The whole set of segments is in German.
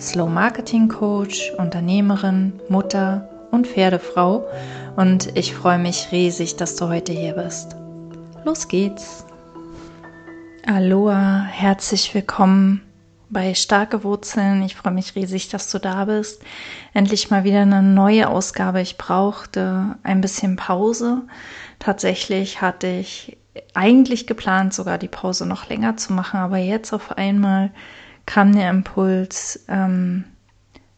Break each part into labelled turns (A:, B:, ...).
A: Slow Marketing Coach, Unternehmerin, Mutter und Pferdefrau und ich freue mich riesig, dass du heute hier bist. Los geht's! Aloha, herzlich willkommen bei Starke Wurzeln. Ich freue mich riesig, dass du da bist. Endlich mal wieder eine neue Ausgabe. Ich brauchte ein bisschen Pause. Tatsächlich hatte ich eigentlich geplant, sogar die Pause noch länger zu machen, aber jetzt auf einmal kam der Impuls, ähm,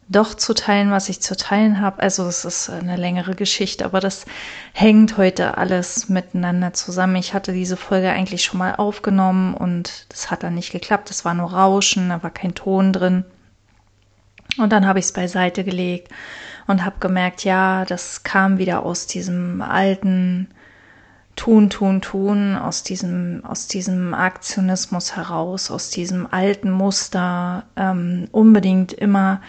A: doch zu teilen, was ich zu teilen habe. Also es ist eine längere Geschichte, aber das hängt heute alles miteinander zusammen. Ich hatte diese Folge eigentlich schon mal aufgenommen und das hat dann nicht geklappt. Es war nur Rauschen, da war kein Ton drin. Und dann habe ich es beiseite gelegt und habe gemerkt, ja, das kam wieder aus diesem alten tun, tun, tun, aus diesem, aus diesem Aktionismus heraus, aus diesem alten Muster, ähm, unbedingt immer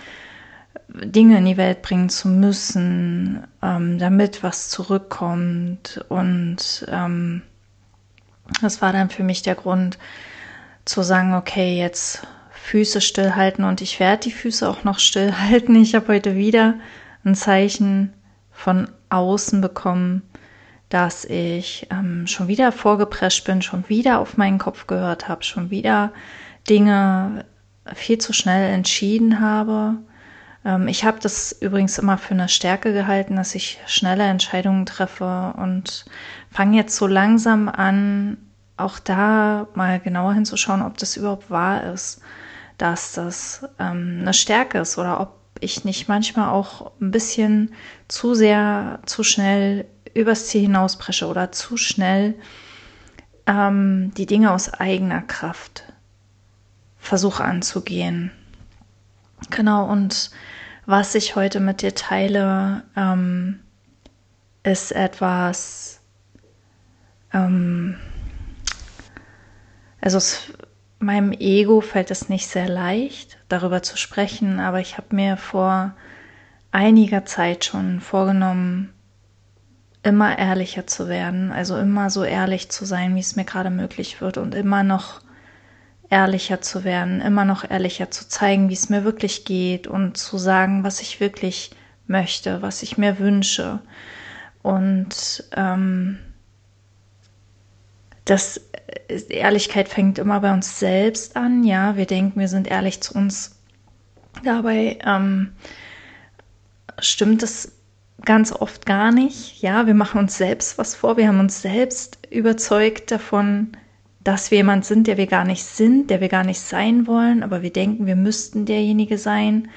A: Dinge in die Welt bringen zu müssen, ähm, damit was zurückkommt. Und ähm, das war dann für mich der Grund zu sagen, okay, jetzt Füße stillhalten und ich werde die Füße auch noch stillhalten. Ich habe heute wieder ein Zeichen von außen bekommen, dass ich ähm, schon wieder vorgeprescht bin, schon wieder auf meinen Kopf gehört habe, schon wieder Dinge viel zu schnell entschieden habe. Ähm, ich habe das übrigens immer für eine Stärke gehalten, dass ich schnelle Entscheidungen treffe und fange jetzt so langsam an, auch da mal genauer hinzuschauen, ob das überhaupt wahr ist, dass das ähm, eine Stärke ist oder ob ich nicht manchmal auch ein bisschen zu sehr, zu schnell übers Ziel hinauspresche oder zu schnell ähm, die Dinge aus eigener Kraft versuche anzugehen. Genau, und was ich heute mit dir teile, ähm, ist etwas, ähm, also es, meinem Ego fällt es nicht sehr leicht, darüber zu sprechen, aber ich habe mir vor einiger Zeit schon vorgenommen, immer ehrlicher zu werden, also immer so ehrlich zu sein, wie es mir gerade möglich wird und immer noch ehrlicher zu werden, immer noch ehrlicher zu zeigen, wie es mir wirklich geht und zu sagen, was ich wirklich möchte, was ich mir wünsche. Und ähm, das Ehrlichkeit fängt immer bei uns selbst an, ja. Wir denken, wir sind ehrlich zu uns. Dabei ähm, stimmt es ganz oft gar nicht. Ja, wir machen uns selbst was vor. Wir haben uns selbst überzeugt davon, dass wir jemand sind, der wir gar nicht sind, der wir gar nicht sein wollen, aber wir denken, wir müssten derjenige sein.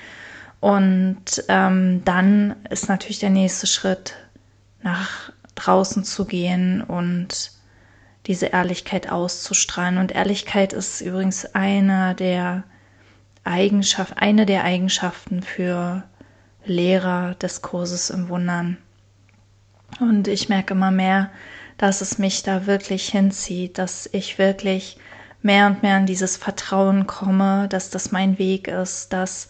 A: Und ähm, dann ist natürlich der nächste Schritt, nach draußen zu gehen und diese Ehrlichkeit auszustrahlen. Und Ehrlichkeit ist übrigens einer der Eigenschaften, eine der Eigenschaften für Lehrer des Kurses im Wundern. Und ich merke immer mehr, dass es mich da wirklich hinzieht, dass ich wirklich mehr und mehr an dieses Vertrauen komme, dass das mein Weg ist, dass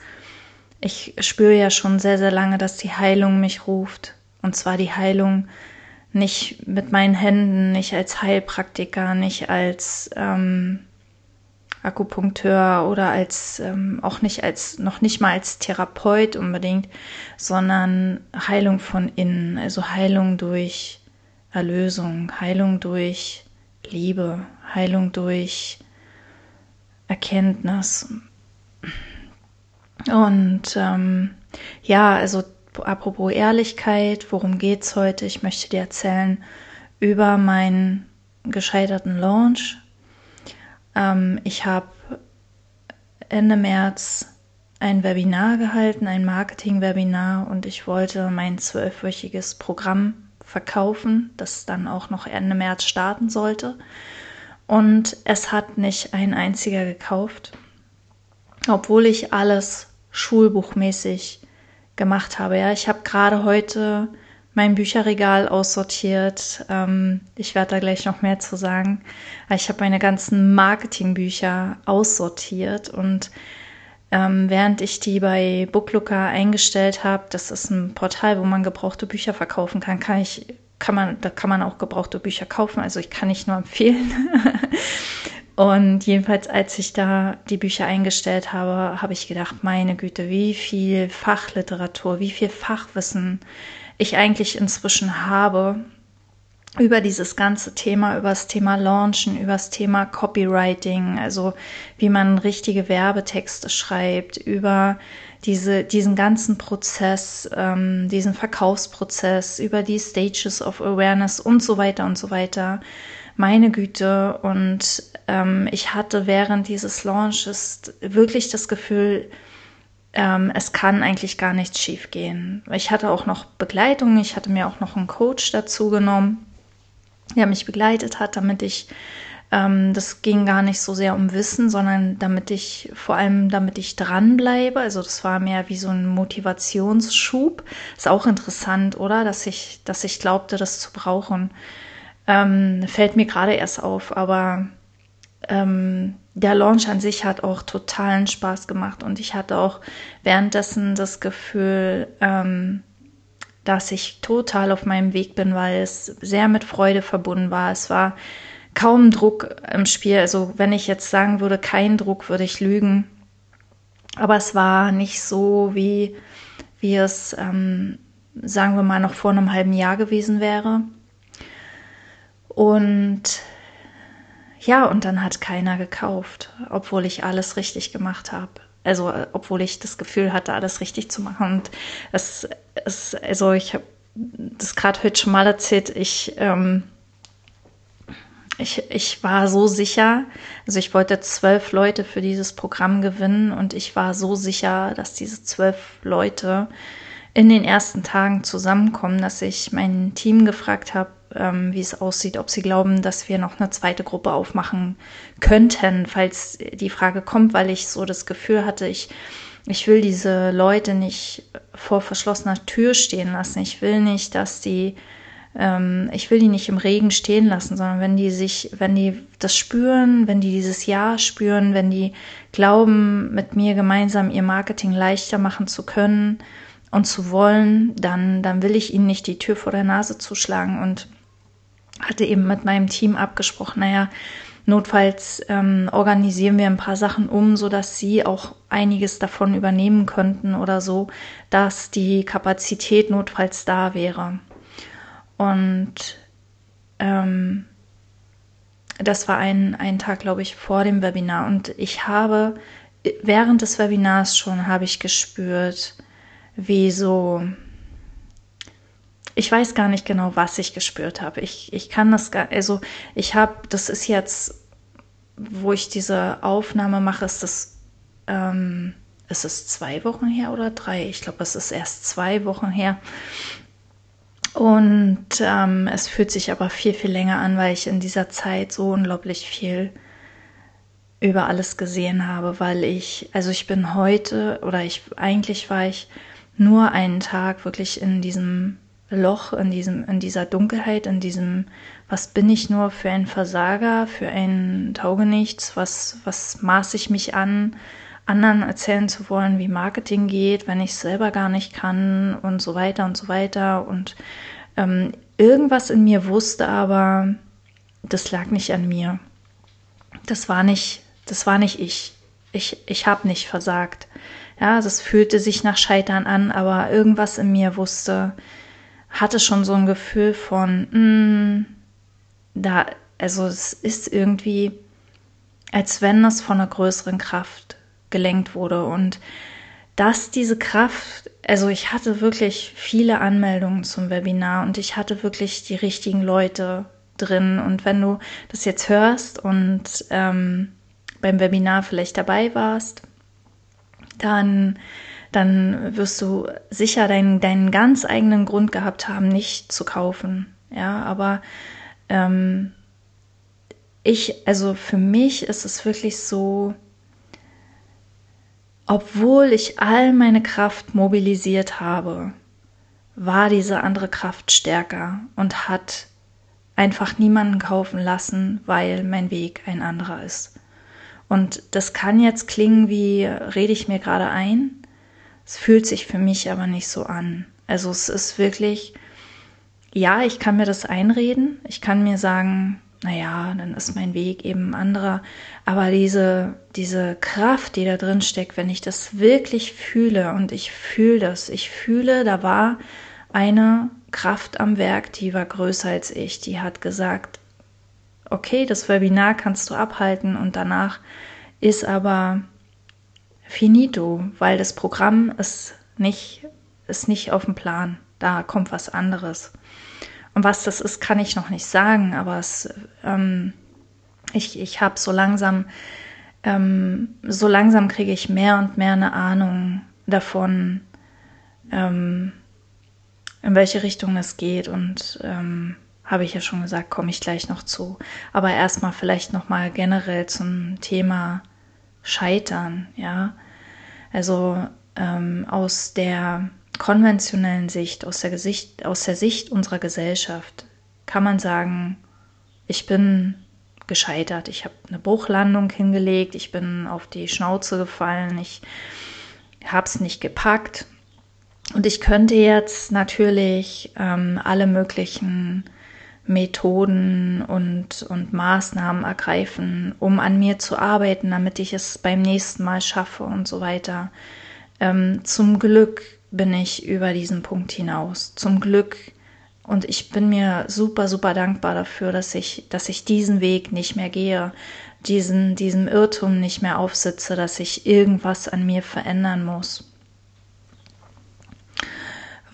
A: ich spüre ja schon sehr, sehr lange, dass die Heilung mich ruft. Und zwar die Heilung nicht mit meinen Händen, nicht als Heilpraktiker, nicht als ähm, Akupunkteur oder als ähm, auch nicht als noch nicht mal als Therapeut unbedingt, sondern Heilung von innen, also Heilung durch Erlösung, Heilung durch Liebe, Heilung durch Erkenntnis. Und ähm, ja, also apropos Ehrlichkeit, worum geht's heute? Ich möchte dir erzählen über meinen gescheiterten Launch ähm, ich habe Ende März ein Webinar gehalten, ein Marketing-Webinar und ich wollte mein zwölfwöchiges Programm verkaufen, das dann auch noch Ende März starten sollte. Und es hat nicht ein einziger gekauft, obwohl ich alles schulbuchmäßig gemacht habe. Ja, ich habe gerade heute mein Bücherregal aussortiert. Ähm, ich werde da gleich noch mehr zu sagen. Ich habe meine ganzen Marketingbücher aussortiert und ähm, während ich die bei Booklooker eingestellt habe, das ist ein Portal, wo man gebrauchte Bücher verkaufen kann, kann ich, kann man, da kann man auch gebrauchte Bücher kaufen. Also ich kann nicht nur empfehlen. und jedenfalls, als ich da die Bücher eingestellt habe, habe ich gedacht, meine Güte, wie viel Fachliteratur, wie viel Fachwissen ich eigentlich inzwischen habe über dieses ganze Thema, über das Thema Launchen, über das Thema Copywriting, also wie man richtige Werbetexte schreibt, über diese, diesen ganzen Prozess, ähm, diesen Verkaufsprozess, über die Stages of Awareness und so weiter und so weiter. Meine Güte. Und ähm, ich hatte während dieses Launches wirklich das Gefühl, ähm, es kann eigentlich gar nichts schief gehen. Ich hatte auch noch Begleitung, ich hatte mir auch noch einen Coach dazu genommen, der mich begleitet hat, damit ich, ähm, das ging gar nicht so sehr um Wissen, sondern damit ich, vor allem damit ich dranbleibe. Also das war mehr wie so ein Motivationsschub. Ist auch interessant, oder? Dass ich, dass ich glaubte, das zu brauchen. Ähm, fällt mir gerade erst auf, aber ähm, der Launch an sich hat auch totalen Spaß gemacht und ich hatte auch währenddessen das Gefühl, ähm, dass ich total auf meinem Weg bin, weil es sehr mit Freude verbunden war. Es war kaum Druck im Spiel. Also wenn ich jetzt sagen würde, kein Druck, würde ich lügen. Aber es war nicht so, wie, wie es, ähm, sagen wir mal, noch vor einem halben Jahr gewesen wäre. Und ja, und dann hat keiner gekauft, obwohl ich alles richtig gemacht habe. Also, äh, obwohl ich das Gefühl hatte, alles richtig zu machen. Und es, es also ich habe das gerade heute schon mal erzählt, ich, ähm, ich, ich war so sicher, also ich wollte zwölf Leute für dieses Programm gewinnen und ich war so sicher, dass diese zwölf Leute in den ersten Tagen zusammenkommen, dass ich mein Team gefragt habe, ähm, wie es aussieht, ob sie glauben, dass wir noch eine zweite Gruppe aufmachen könnten, falls die Frage kommt, weil ich so das Gefühl hatte, ich, ich will diese Leute nicht vor verschlossener Tür stehen lassen. Ich will nicht, dass die, ähm, ich will die nicht im Regen stehen lassen, sondern wenn die sich, wenn die das spüren, wenn die dieses Ja spüren, wenn die glauben, mit mir gemeinsam ihr Marketing leichter machen zu können, und zu wollen, dann, dann will ich ihnen nicht die Tür vor der Nase zuschlagen. Und hatte eben mit meinem Team abgesprochen, naja, notfalls ähm, organisieren wir ein paar Sachen um, sodass sie auch einiges davon übernehmen könnten oder so, dass die Kapazität notfalls da wäre. Und ähm, das war ein, ein Tag, glaube ich, vor dem Webinar. Und ich habe während des Webinars schon habe ich gespürt, wie so ich weiß gar nicht genau, was ich gespürt habe. Ich, ich kann das gar, also ich habe, das ist jetzt, wo ich diese Aufnahme mache, ist das, ähm, ist es zwei Wochen her oder drei? Ich glaube, es ist erst zwei Wochen her. Und ähm, es fühlt sich aber viel, viel länger an, weil ich in dieser Zeit so unglaublich viel über alles gesehen habe, weil ich, also ich bin heute oder ich, eigentlich war ich nur einen Tag wirklich in diesem Loch, in, diesem, in dieser Dunkelheit, in diesem, was bin ich nur für ein Versager, für ein Taugenichts, was, was maße ich mich an, anderen erzählen zu wollen, wie Marketing geht, wenn ich es selber gar nicht kann und so weiter und so weiter. Und ähm, irgendwas in mir wusste aber, das lag nicht an mir. Das war nicht, das war nicht ich. Ich, ich habe nicht versagt. Ja, das fühlte sich nach Scheitern an, aber irgendwas in mir wusste, hatte schon so ein Gefühl von, mh, mm, da, also es ist irgendwie, als wenn das von einer größeren Kraft gelenkt wurde und dass diese Kraft, also ich hatte wirklich viele Anmeldungen zum Webinar und ich hatte wirklich die richtigen Leute drin. Und wenn du das jetzt hörst und ähm, beim Webinar vielleicht dabei warst, dann dann wirst du sicher deinen, deinen ganz eigenen Grund gehabt haben, nicht zu kaufen. Ja, aber ähm, ich, also für mich ist es wirklich so, obwohl ich all meine Kraft mobilisiert habe, war diese andere Kraft stärker und hat einfach niemanden kaufen lassen, weil mein Weg ein anderer ist. Und das kann jetzt klingen wie, rede ich mir gerade ein. Es fühlt sich für mich aber nicht so an. Also es ist wirklich, ja, ich kann mir das einreden. Ich kann mir sagen, naja, dann ist mein Weg eben anderer. Aber diese, diese Kraft, die da drin steckt, wenn ich das wirklich fühle und ich fühle das, ich fühle, da war eine Kraft am Werk, die war größer als ich. Die hat gesagt, okay, das Webinar kannst du abhalten und danach ist aber finito, weil das Programm ist nicht, ist nicht auf dem Plan. Da kommt was anderes. Und was das ist, kann ich noch nicht sagen, aber es, ähm, ich, ich habe so langsam, ähm, so langsam kriege ich mehr und mehr eine Ahnung davon, ähm, in welche Richtung es geht und ähm, habe ich ja schon gesagt, komme ich gleich noch zu. Aber erstmal vielleicht noch mal generell zum Thema Scheitern, ja. Also ähm, aus der konventionellen Sicht, aus der, Gesicht, aus der Sicht unserer Gesellschaft, kann man sagen, ich bin gescheitert. Ich habe eine Bruchlandung hingelegt, ich bin auf die Schnauze gefallen, ich habe es nicht gepackt. Und ich könnte jetzt natürlich ähm, alle möglichen Methoden und, und Maßnahmen ergreifen, um an mir zu arbeiten, damit ich es beim nächsten Mal schaffe und so weiter. Ähm, zum Glück bin ich über diesen Punkt hinaus. Zum Glück. Und ich bin mir super, super dankbar dafür, dass ich, dass ich diesen Weg nicht mehr gehe, diesen, diesem Irrtum nicht mehr aufsitze, dass ich irgendwas an mir verändern muss.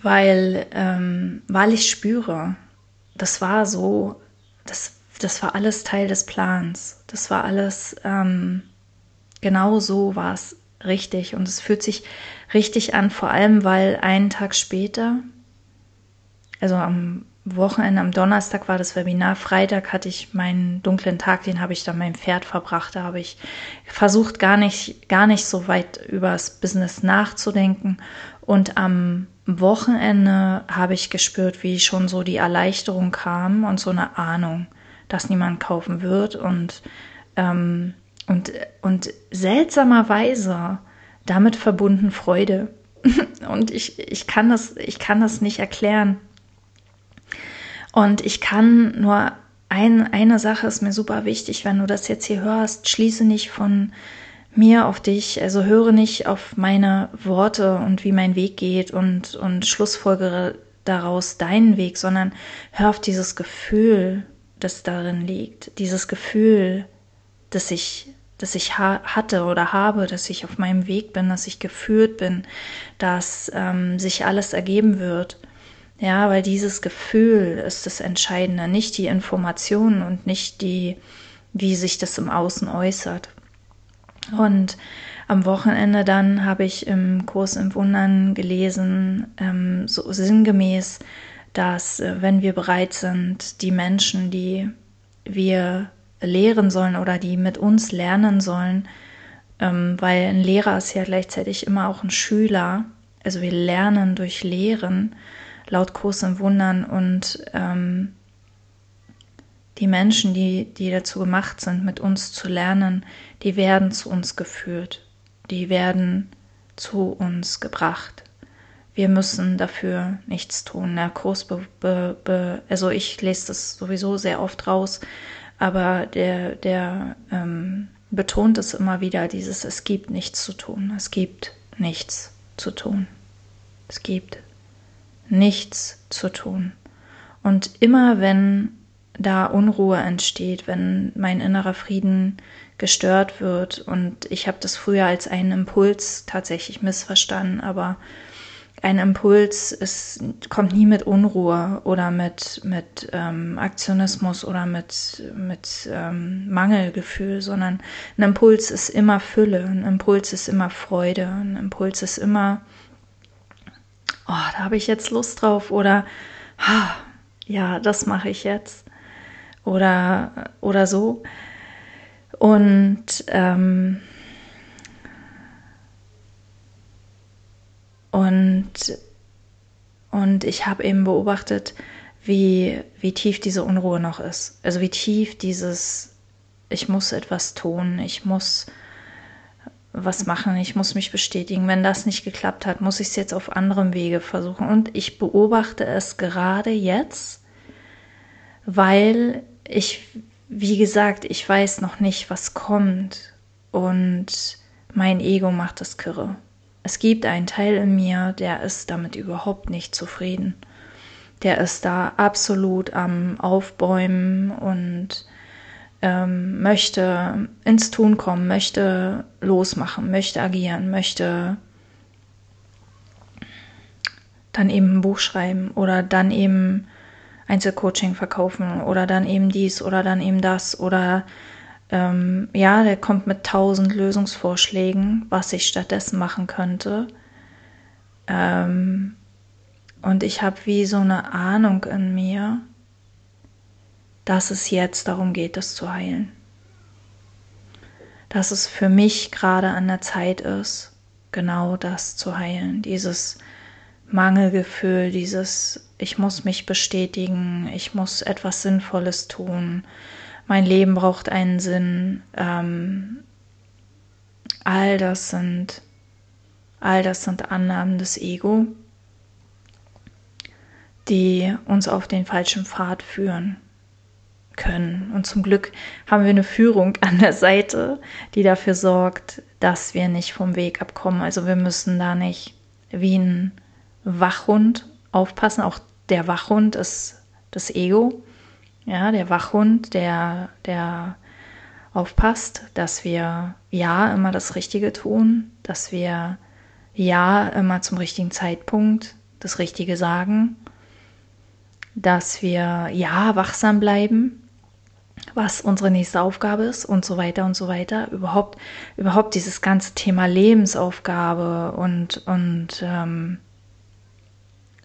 A: Weil, ähm, weil ich spüre, das war so, das, das war alles Teil des Plans. Das war alles, ähm, genau so war es richtig. Und es fühlt sich richtig an, vor allem weil einen Tag später, also am Wochenende, am Donnerstag war das Webinar, Freitag hatte ich meinen dunklen Tag, den habe ich dann meinem Pferd verbracht. Da habe ich versucht, gar nicht, gar nicht so weit über das Business nachzudenken. Und am Wochenende habe ich gespürt, wie schon so die Erleichterung kam und so eine Ahnung, dass niemand kaufen wird. Und, ähm, und, und seltsamerweise damit verbunden Freude. Und ich, ich, kann das, ich kann das nicht erklären. Und ich kann nur ein, eine Sache ist mir super wichtig, wenn du das jetzt hier hörst, schließe nicht von mir auf dich, also höre nicht auf meine Worte und wie mein Weg geht und, und schlussfolgere daraus deinen Weg, sondern hör auf dieses Gefühl, das darin liegt, dieses Gefühl, das ich das ich ha hatte oder habe, dass ich auf meinem Weg bin, dass ich geführt bin, dass ähm, sich alles ergeben wird. Ja, weil dieses Gefühl ist das Entscheidende, nicht die Informationen und nicht die, wie sich das im Außen äußert. Und am Wochenende dann habe ich im Kurs im Wundern gelesen, ähm, so sinngemäß, dass äh, wenn wir bereit sind, die Menschen, die wir lehren sollen oder die mit uns lernen sollen, ähm, weil ein Lehrer ist ja gleichzeitig immer auch ein Schüler. Also wir lernen durch Lehren, laut Kurs im Wundern und ähm, die Menschen, die, die dazu gemacht sind, mit uns zu lernen, die werden zu uns geführt, die werden zu uns gebracht. Wir müssen dafür nichts tun. Der Kurs, also ich lese das sowieso sehr oft raus, aber der, der ähm, betont es immer wieder, dieses es gibt nichts zu tun, es gibt nichts zu tun. Es gibt nichts zu tun. Und immer wenn da Unruhe entsteht, wenn mein innerer Frieden gestört wird und ich habe das früher als einen Impuls tatsächlich missverstanden, aber ein Impuls ist, kommt nie mit Unruhe oder mit, mit ähm, Aktionismus oder mit, mit ähm, Mangelgefühl, sondern ein Impuls ist immer Fülle, ein Impuls ist immer Freude, ein Impuls ist immer, oh, da habe ich jetzt Lust drauf oder ah, ja, das mache ich jetzt oder, oder so. Und ähm, Und, und ich habe eben beobachtet, wie, wie tief diese Unruhe noch ist. Also wie tief dieses, ich muss etwas tun, ich muss was machen, ich muss mich bestätigen. Wenn das nicht geklappt hat, muss ich es jetzt auf anderem Wege versuchen. Und ich beobachte es gerade jetzt, weil ich, wie gesagt, ich weiß noch nicht, was kommt. Und mein Ego macht das Kirre. Es gibt einen Teil in mir, der ist damit überhaupt nicht zufrieden. Der ist da absolut am Aufbäumen und ähm, möchte ins Tun kommen, möchte losmachen, möchte agieren, möchte dann eben ein Buch schreiben oder dann eben Einzelcoaching verkaufen oder dann eben dies oder dann eben das oder ähm, ja, der kommt mit tausend Lösungsvorschlägen, was ich stattdessen machen könnte. Ähm, und ich habe wie so eine Ahnung in mir, dass es jetzt darum geht, das zu heilen. Dass es für mich gerade an der Zeit ist, genau das zu heilen. Dieses Mangelgefühl, dieses ich muss mich bestätigen, ich muss etwas Sinnvolles tun, mein Leben braucht einen Sinn. Ähm, all das sind, all das sind Annahmen des Ego, die uns auf den falschen Pfad führen können. Und zum Glück haben wir eine Führung an der Seite, die dafür sorgt, dass wir nicht vom Weg abkommen. Also wir müssen da nicht wie ein Wachhund aufpassen. Auch der Wachhund ist das Ego. Ja, der Wachhund, der, der aufpasst, dass wir ja immer das Richtige tun, dass wir ja immer zum richtigen Zeitpunkt das Richtige sagen, dass wir ja wachsam bleiben, was unsere nächste Aufgabe ist und so weiter und so weiter. Überhaupt, überhaupt dieses ganze Thema Lebensaufgabe und, und ähm,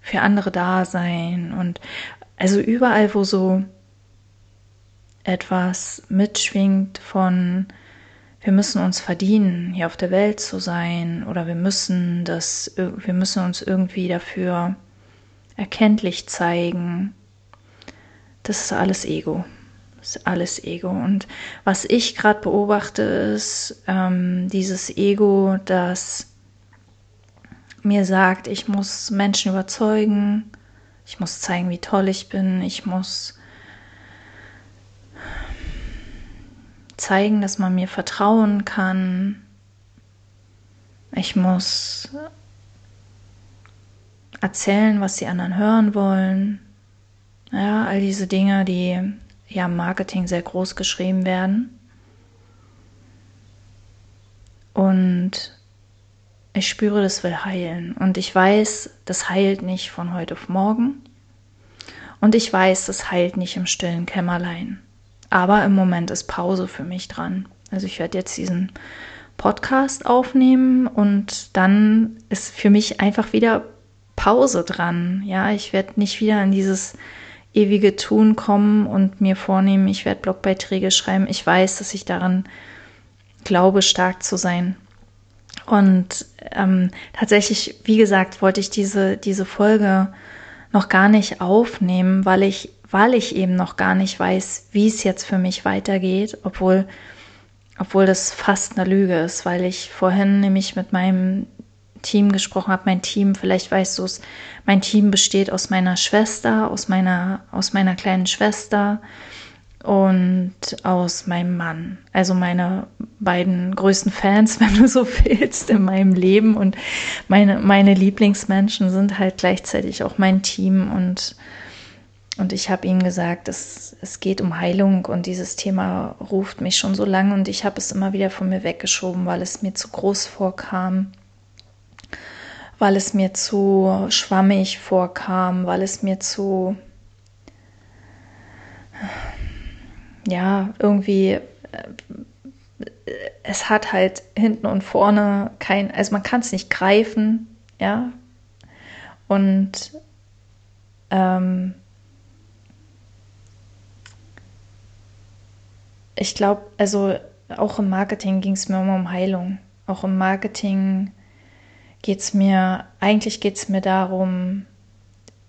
A: für andere da sein und also überall, wo so etwas mitschwingt von wir müssen uns verdienen, hier auf der Welt zu sein oder wir müssen das, wir müssen uns irgendwie dafür erkenntlich zeigen. Das ist alles Ego. Ist alles Ego. Und was ich gerade beobachte, ist ähm, dieses Ego, das mir sagt, ich muss Menschen überzeugen, ich muss zeigen, wie toll ich bin, ich muss zeigen, dass man mir vertrauen kann. Ich muss erzählen, was die anderen hören wollen. Ja, all diese Dinge, die ja Marketing sehr groß geschrieben werden. Und ich spüre, das will heilen. Und ich weiß, das heilt nicht von heute auf morgen. Und ich weiß, das heilt nicht im stillen Kämmerlein. Aber im Moment ist Pause für mich dran. Also ich werde jetzt diesen Podcast aufnehmen und dann ist für mich einfach wieder Pause dran. Ja, ich werde nicht wieder in dieses ewige Tun kommen und mir vornehmen, ich werde Blogbeiträge schreiben. Ich weiß, dass ich daran glaube, stark zu sein. Und ähm, tatsächlich, wie gesagt, wollte ich diese, diese Folge noch gar nicht aufnehmen, weil ich weil ich eben noch gar nicht weiß, wie es jetzt für mich weitergeht, obwohl, obwohl das fast eine Lüge ist, weil ich vorhin nämlich mit meinem Team gesprochen habe. Mein Team, vielleicht weißt du es, mein Team besteht aus meiner Schwester, aus meiner, aus meiner kleinen Schwester und aus meinem Mann. Also meine beiden größten Fans, wenn du so willst, in meinem Leben. Und meine, meine Lieblingsmenschen sind halt gleichzeitig auch mein Team und und ich habe ihnen gesagt, es, es geht um Heilung und dieses Thema ruft mich schon so lange und ich habe es immer wieder von mir weggeschoben, weil es mir zu groß vorkam, weil es mir zu schwammig vorkam, weil es mir zu, ja, irgendwie, äh, es hat halt hinten und vorne kein, also man kann es nicht greifen, ja, und ähm, ich glaube, also auch im Marketing ging es mir immer um Heilung. Auch im Marketing geht es mir, eigentlich geht es mir darum,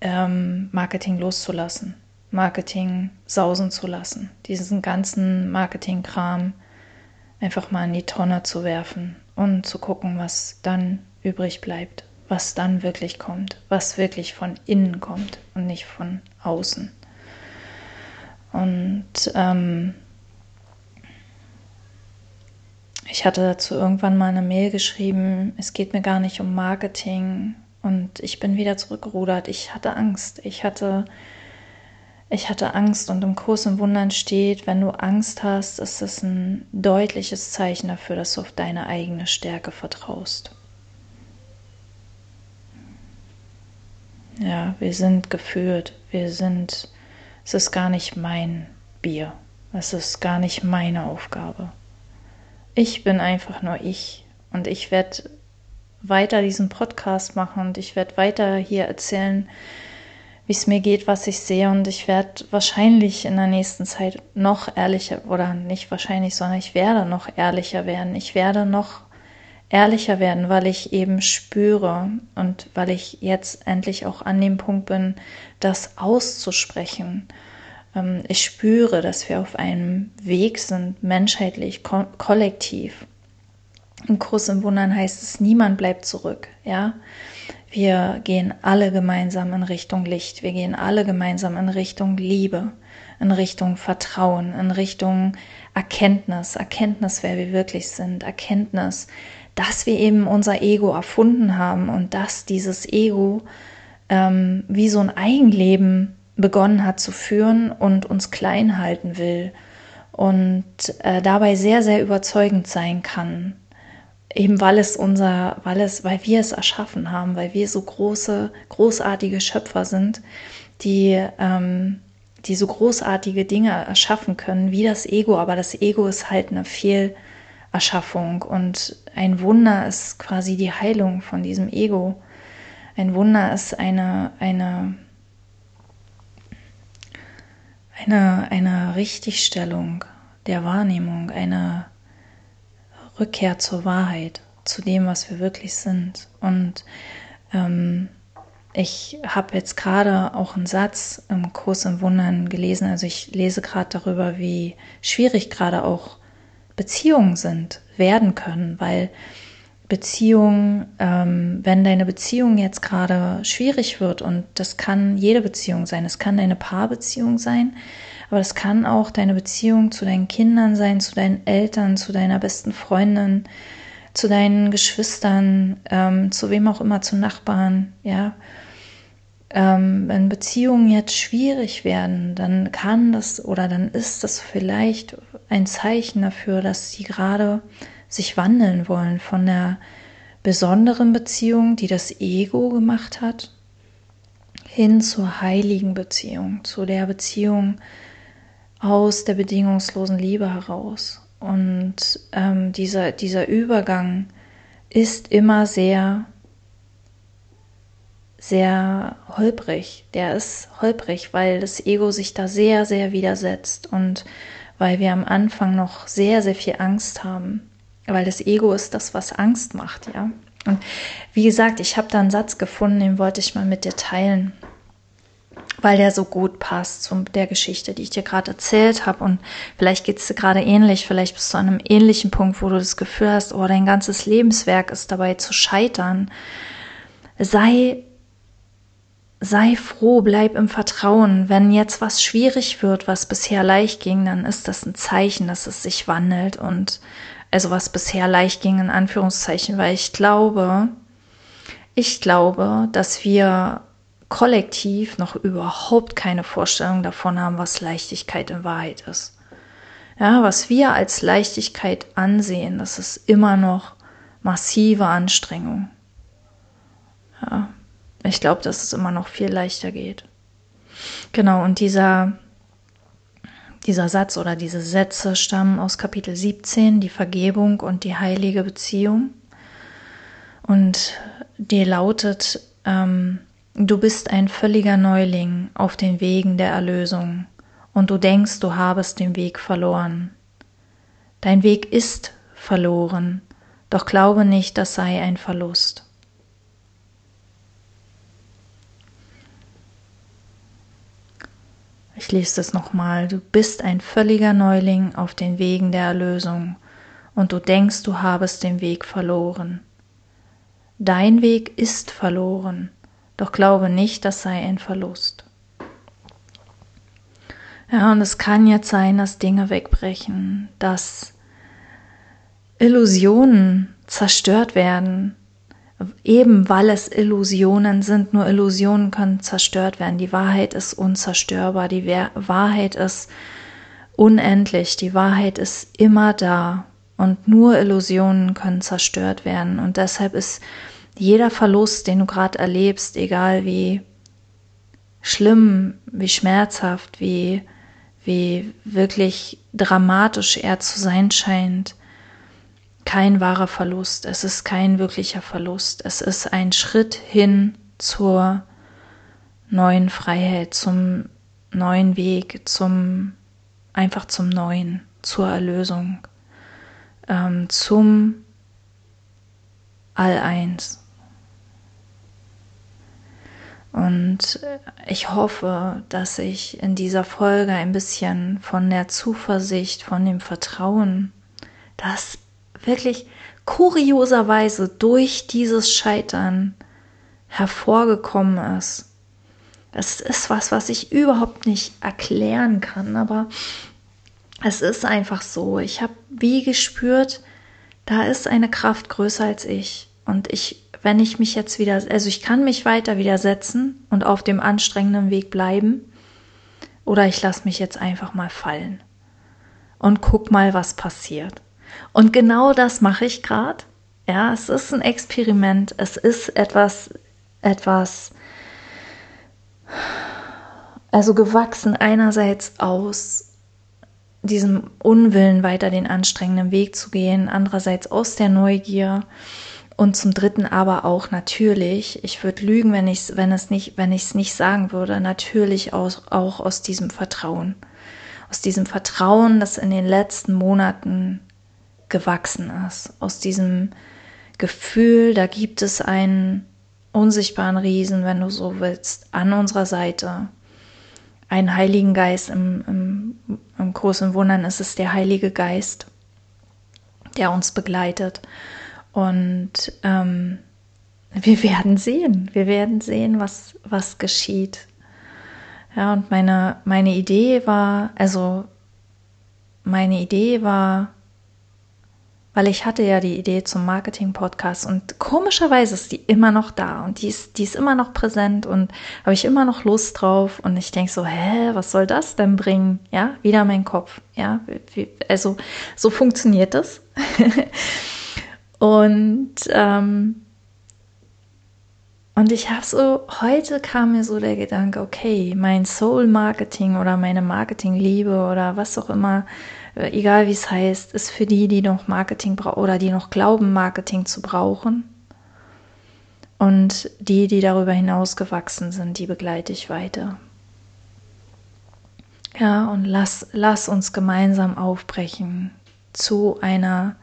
A: ähm, Marketing loszulassen, Marketing sausen zu lassen, diesen ganzen Marketingkram einfach mal in die Tonne zu werfen und zu gucken, was dann übrig bleibt, was dann wirklich kommt, was wirklich von innen kommt und nicht von außen. Und ähm, ich hatte dazu irgendwann mal eine Mail geschrieben, es geht mir gar nicht um Marketing und ich bin wieder zurückgerudert. Ich hatte Angst. Ich hatte, ich hatte Angst und im Kurs im Wundern steht, wenn du Angst hast, ist es ein deutliches Zeichen dafür, dass du auf deine eigene Stärke vertraust. Ja, wir sind geführt. Wir sind, es ist gar nicht mein Bier. Es ist gar nicht meine Aufgabe. Ich bin einfach nur ich und ich werde weiter diesen Podcast machen und ich werde weiter hier erzählen, wie es mir geht, was ich sehe und ich werde wahrscheinlich in der nächsten Zeit noch ehrlicher oder nicht wahrscheinlich, sondern ich werde noch ehrlicher werden. Ich werde noch ehrlicher werden, weil ich eben spüre und weil ich jetzt endlich auch an dem Punkt bin, das auszusprechen. Ähm, ich spüre, dass wir auf einem Weg sind, menschheitlich, ko kollektiv. Im Kurs im Wundern heißt es, niemand bleibt zurück, ja. Wir gehen alle gemeinsam in Richtung Licht. Wir gehen alle gemeinsam in Richtung Liebe, in Richtung Vertrauen, in Richtung Erkenntnis, Erkenntnis, wer wir wirklich sind, Erkenntnis, dass wir eben unser Ego erfunden haben und dass dieses Ego ähm, wie so ein Eigenleben begonnen hat zu führen und uns klein halten will und äh, dabei sehr, sehr überzeugend sein kann. Eben weil es unser, weil es, weil wir es erschaffen haben, weil wir so große, großartige Schöpfer sind, die, ähm, die so großartige Dinge erschaffen können, wie das Ego, aber das Ego ist halt eine Fehlerschaffung und ein Wunder ist quasi die Heilung von diesem Ego. Ein Wunder ist eine, eine, eine, eine Richtigstellung der Wahrnehmung, eine Rückkehr zur Wahrheit, zu dem, was wir wirklich sind. Und ähm, ich habe jetzt gerade auch einen Satz im Kurs im Wundern gelesen. Also ich lese gerade darüber, wie schwierig gerade auch Beziehungen sind, werden können, weil Beziehung, ähm, wenn deine Beziehung jetzt gerade schwierig wird, und das kann jede Beziehung sein, es kann deine Paarbeziehung sein, aber das kann auch deine Beziehung zu deinen Kindern sein, zu deinen Eltern, zu deiner besten Freundin, zu deinen Geschwistern, ähm, zu wem auch immer, zu Nachbarn, ja. Ähm, wenn Beziehungen jetzt schwierig werden, dann kann das oder dann ist das vielleicht ein Zeichen dafür, dass sie gerade sich wandeln wollen von der besonderen Beziehung, die das Ego gemacht hat, hin zur heiligen Beziehung, zu der Beziehung aus der bedingungslosen Liebe heraus. Und ähm, dieser, dieser Übergang ist immer sehr, sehr holprig. Der ist holprig, weil das Ego sich da sehr, sehr widersetzt und weil wir am Anfang noch sehr, sehr viel Angst haben weil das Ego ist das, was Angst macht, ja. Und wie gesagt, ich habe da einen Satz gefunden, den wollte ich mal mit dir teilen, weil der so gut passt zu der Geschichte, die ich dir gerade erzählt habe. Und vielleicht geht es dir gerade ähnlich, vielleicht bist du an einem ähnlichen Punkt, wo du das Gefühl hast, oh, dein ganzes Lebenswerk ist dabei zu scheitern. Sei sei froh, bleib im Vertrauen. Wenn jetzt was schwierig wird, was bisher leicht ging, dann ist das ein Zeichen, dass es sich wandelt und also was bisher leicht ging, in Anführungszeichen, weil ich glaube, ich glaube, dass wir kollektiv noch überhaupt keine Vorstellung davon haben, was Leichtigkeit in Wahrheit ist. Ja, was wir als Leichtigkeit ansehen, das ist immer noch massive Anstrengung. Ja, ich glaube, dass es immer noch viel leichter geht. Genau, und dieser dieser Satz oder diese Sätze stammen aus Kapitel 17, die Vergebung und die heilige Beziehung. Und die lautet, ähm, du bist ein völliger Neuling auf den Wegen der Erlösung und du denkst, du habest den Weg verloren. Dein Weg ist verloren, doch glaube nicht, das sei ein Verlust. Ich lese es nochmal. Du bist ein völliger Neuling auf den Wegen der Erlösung und du denkst, du habest den Weg verloren. Dein Weg ist verloren, doch glaube nicht, das sei ein Verlust. Ja, und es kann jetzt sein, dass Dinge wegbrechen, dass Illusionen zerstört werden, eben weil es Illusionen sind. Nur Illusionen können zerstört werden. Die Wahrheit ist unzerstörbar. Die Wahrheit ist unendlich. Die Wahrheit ist immer da. Und nur Illusionen können zerstört werden. Und deshalb ist jeder Verlust, den du gerade erlebst, egal wie schlimm, wie schmerzhaft, wie, wie wirklich dramatisch er zu sein scheint, kein wahrer Verlust. Es ist kein wirklicher Verlust. Es ist ein Schritt hin zur neuen Freiheit, zum neuen Weg, zum einfach zum Neuen, zur Erlösung ähm, zum All-Eins. Und ich hoffe, dass ich in dieser Folge ein bisschen von der Zuversicht, von dem Vertrauen, das wirklich kurioserweise durch dieses Scheitern hervorgekommen ist. Das ist was, was ich überhaupt nicht erklären kann, aber es ist einfach so. Ich habe wie gespürt, da ist eine Kraft größer als ich. Und ich, wenn ich mich jetzt wieder, also ich kann mich weiter widersetzen und auf dem anstrengenden Weg bleiben. Oder ich lasse mich jetzt einfach mal fallen und guck mal, was passiert. Und genau das mache ich gerade. Ja, es ist ein Experiment. Es ist etwas, etwas, also gewachsen einerseits aus diesem Unwillen weiter den anstrengenden Weg zu gehen, andererseits aus der Neugier und zum dritten aber auch natürlich, ich würde lügen, wenn ich wenn es nicht, wenn ich es nicht sagen würde, natürlich aus, auch aus diesem Vertrauen. Aus diesem Vertrauen, das in den letzten Monaten gewachsen ist. Aus diesem Gefühl, da gibt es einen unsichtbaren Riesen, wenn du so willst, an unserer Seite, einen Heiligen Geist. Im, im, im großen Wundern ist es der Heilige Geist, der uns begleitet. Und ähm, wir werden sehen, wir werden sehen, was, was geschieht. Ja, und meine, meine Idee war, also meine Idee war, weil ich hatte ja die Idee zum Marketing-Podcast und komischerweise ist die immer noch da und die ist, die ist immer noch präsent und habe ich immer noch Lust drauf und ich denke so, hä, was soll das denn bringen? Ja, wieder mein Kopf. Ja, also so funktioniert das. und ähm, und ich habe so, heute kam mir so der Gedanke, okay, mein Soul-Marketing oder meine Marketing-Liebe oder was auch immer, egal wie es heißt, ist für die, die noch Marketing brauchen oder die noch glauben, Marketing zu brauchen. Und die, die darüber hinaus gewachsen sind, die begleite ich weiter. Ja, und lass, lass uns gemeinsam aufbrechen zu einer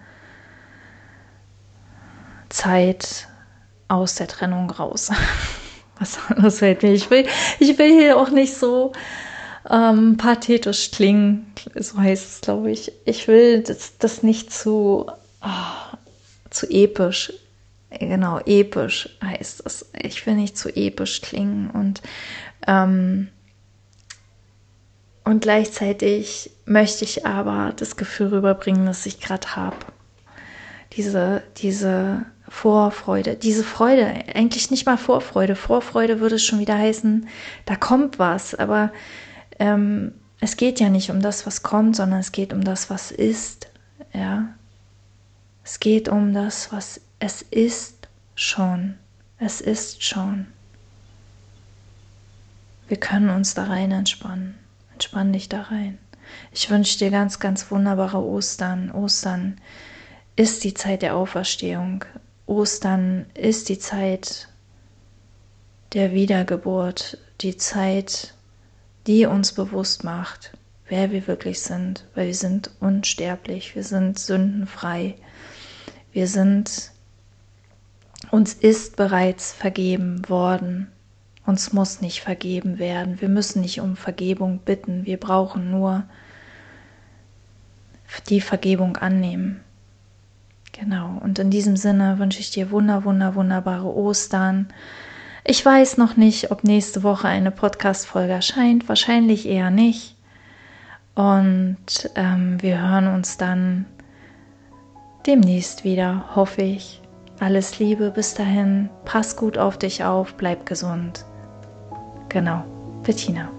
A: Zeit aus der Trennung raus. Was anderes fällt mir. Ich will, ich will hier auch nicht so ähm, pathetisch klingen, so heißt es, glaube ich. Ich will das, das nicht zu, oh, zu episch, genau, episch heißt es. Ich will nicht zu episch klingen und, ähm, und gleichzeitig möchte ich aber das Gefühl rüberbringen, das ich gerade habe. Diese, diese Vorfreude, diese Freude, eigentlich nicht mal Vorfreude. Vorfreude würde schon wieder heißen, da kommt was, aber ähm, es geht ja nicht um das, was kommt, sondern es geht um das, was ist. Ja, es geht um das, was es ist schon. Es ist schon. Wir können uns da rein entspannen. Entspann dich da rein. Ich wünsche dir ganz, ganz wunderbare Ostern. Ostern ist die Zeit der Auferstehung. Ostern ist die Zeit der Wiedergeburt, die Zeit die uns bewusst macht, wer wir wirklich sind, weil wir sind unsterblich, wir sind sündenfrei, wir sind, uns ist bereits vergeben worden Uns muss nicht vergeben werden. Wir müssen nicht um Vergebung bitten. Wir brauchen nur die Vergebung annehmen. Genau. Und in diesem Sinne wünsche ich dir wunder, wunder, wunderbare Ostern. Ich weiß noch nicht, ob nächste Woche eine Podcast-Folge erscheint. Wahrscheinlich eher nicht. Und ähm, wir hören uns dann demnächst wieder, hoffe ich. Alles Liebe bis dahin. Pass gut auf dich auf. Bleib gesund. Genau. Bettina.